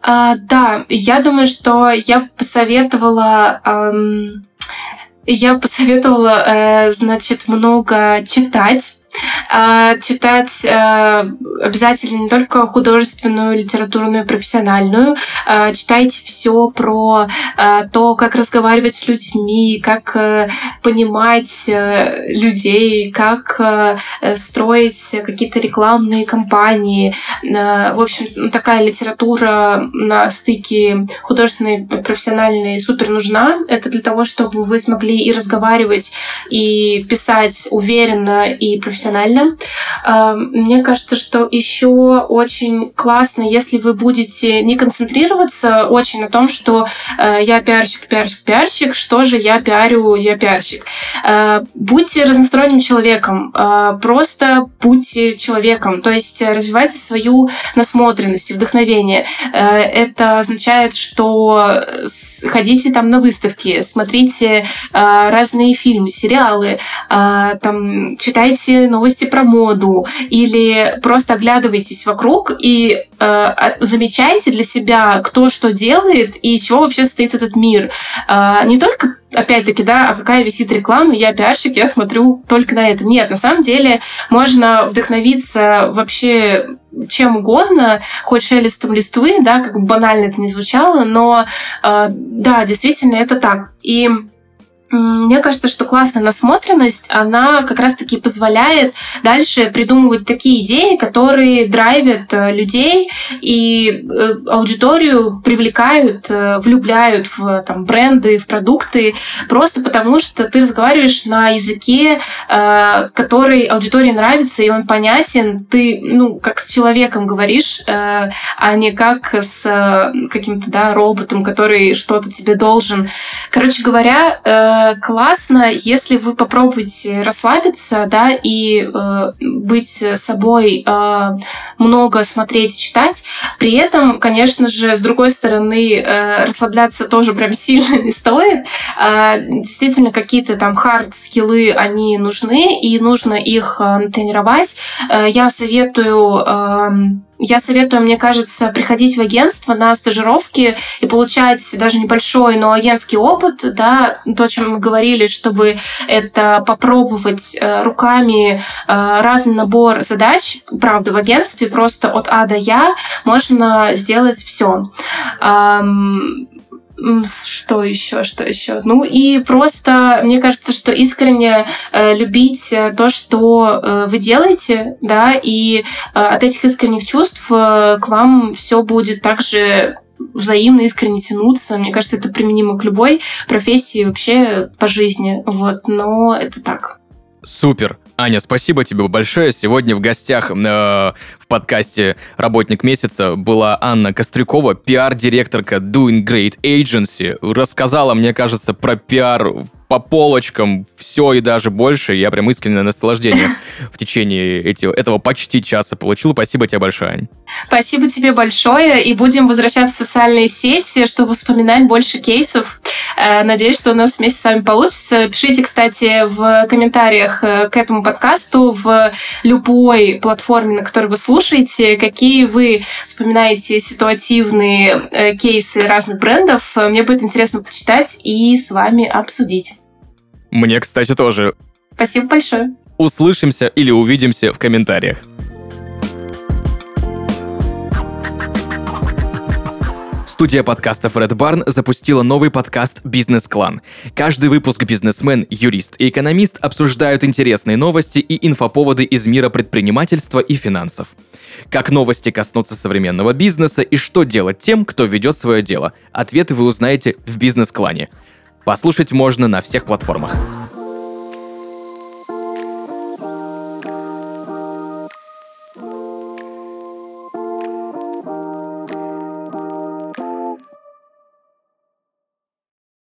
А, да, я думаю, что я посоветовала... Эм, я посоветовала, э, значит, много читать читать а, обязательно не только художественную и профессиональную. А, читайте все про то, как разговаривать с людьми, как э, понимать э, людей, как э, строить какие-то рекламные кампании. В общем, такая литература на стыке художественной профессиональной супер нужна. Это для того, чтобы вы смогли и разговаривать, и писать уверенно и профессионально нормально. Мне кажется, что еще очень классно, если вы будете не концентрироваться очень на том, что э, я пиарщик, пиарщик, пиарщик, что же я пиарю, я пиарщик. Э, будьте разносторонним человеком, э, просто будьте человеком, то есть развивайте свою насмотренность вдохновение. Это означает, что ходите там на выставки, смотрите разные фильмы, сериалы, там читайте новости про моду или просто оглядывайтесь вокруг и э, а, замечайте для себя, кто что делает и из чего вообще состоит этот мир. Э, не только опять-таки, да, а какая висит реклама, я пиарщик, я смотрю только на это. Нет, на самом деле можно вдохновиться вообще чем угодно, хоть шелестом листвы, да, как бы банально это не звучало, но э, да, действительно это так. И мне кажется, что классная насмотренность, она как раз-таки позволяет дальше придумывать такие идеи, которые драйвят э, людей и э, аудиторию привлекают, э, влюбляют в там, бренды, в продукты, просто потому что ты разговариваешь на языке, который аудитории нравится, и он понятен. Ты, ну, как с человеком говоришь, а не как с каким-то, да, роботом, который что-то тебе должен. Короче говоря, классно, если вы попробуете расслабиться, да, и э, быть собой, э, много смотреть, читать. При этом, конечно же, с другой стороны, э, расслабляться тоже прям сильно не стоит. Э, действительно, какие-то там хард-скиллы, они нужны, и нужно их э, тренировать. Э, я советую э, я советую, мне кажется, приходить в агентство на стажировки и получать даже небольшой, но агентский опыт, да, то, о чем мы говорили, чтобы это попробовать э, руками э, разный набор задач. Правда, в агентстве просто от А до Я можно сделать все что еще, что еще? Ну и просто, мне кажется, что искренне э, любить э, то, что э, вы делаете, да, и э, от этих искренних чувств э, к вам все будет также взаимно искренне тянуться. Мне кажется, это применимо к любой профессии вообще по жизни. Вот, но это так. Супер. Аня, спасибо тебе большое. Сегодня в гостях э, в подкасте «Работник месяца» была Анна Кострюкова, пиар-директорка Doing Great Agency. Рассказала, мне кажется, про пиар по полочкам все и даже больше. Я прям искреннее наслаждение в течение эти, этого почти часа получил. Спасибо тебе большое, Ань. Спасибо тебе большое. И будем возвращаться в социальные сети, чтобы вспоминать больше кейсов. Э, надеюсь, что у нас вместе с вами получится. Пишите, кстати, в комментариях э, к этому подкасту в любой платформе, на которой вы слушаете, какие вы вспоминаете ситуативные э, кейсы разных брендов. Мне будет интересно почитать и с вами обсудить. Мне, кстати, тоже. Спасибо большое. Услышимся или увидимся в комментариях. Студия подкастов Red Barn запустила новый подкаст «Бизнес-клан». Каждый выпуск бизнесмен, юрист и экономист обсуждают интересные новости и инфоповоды из мира предпринимательства и финансов. Как новости коснутся современного бизнеса и что делать тем, кто ведет свое дело. Ответы вы узнаете в «Бизнес-клане». Послушать можно на всех платформах.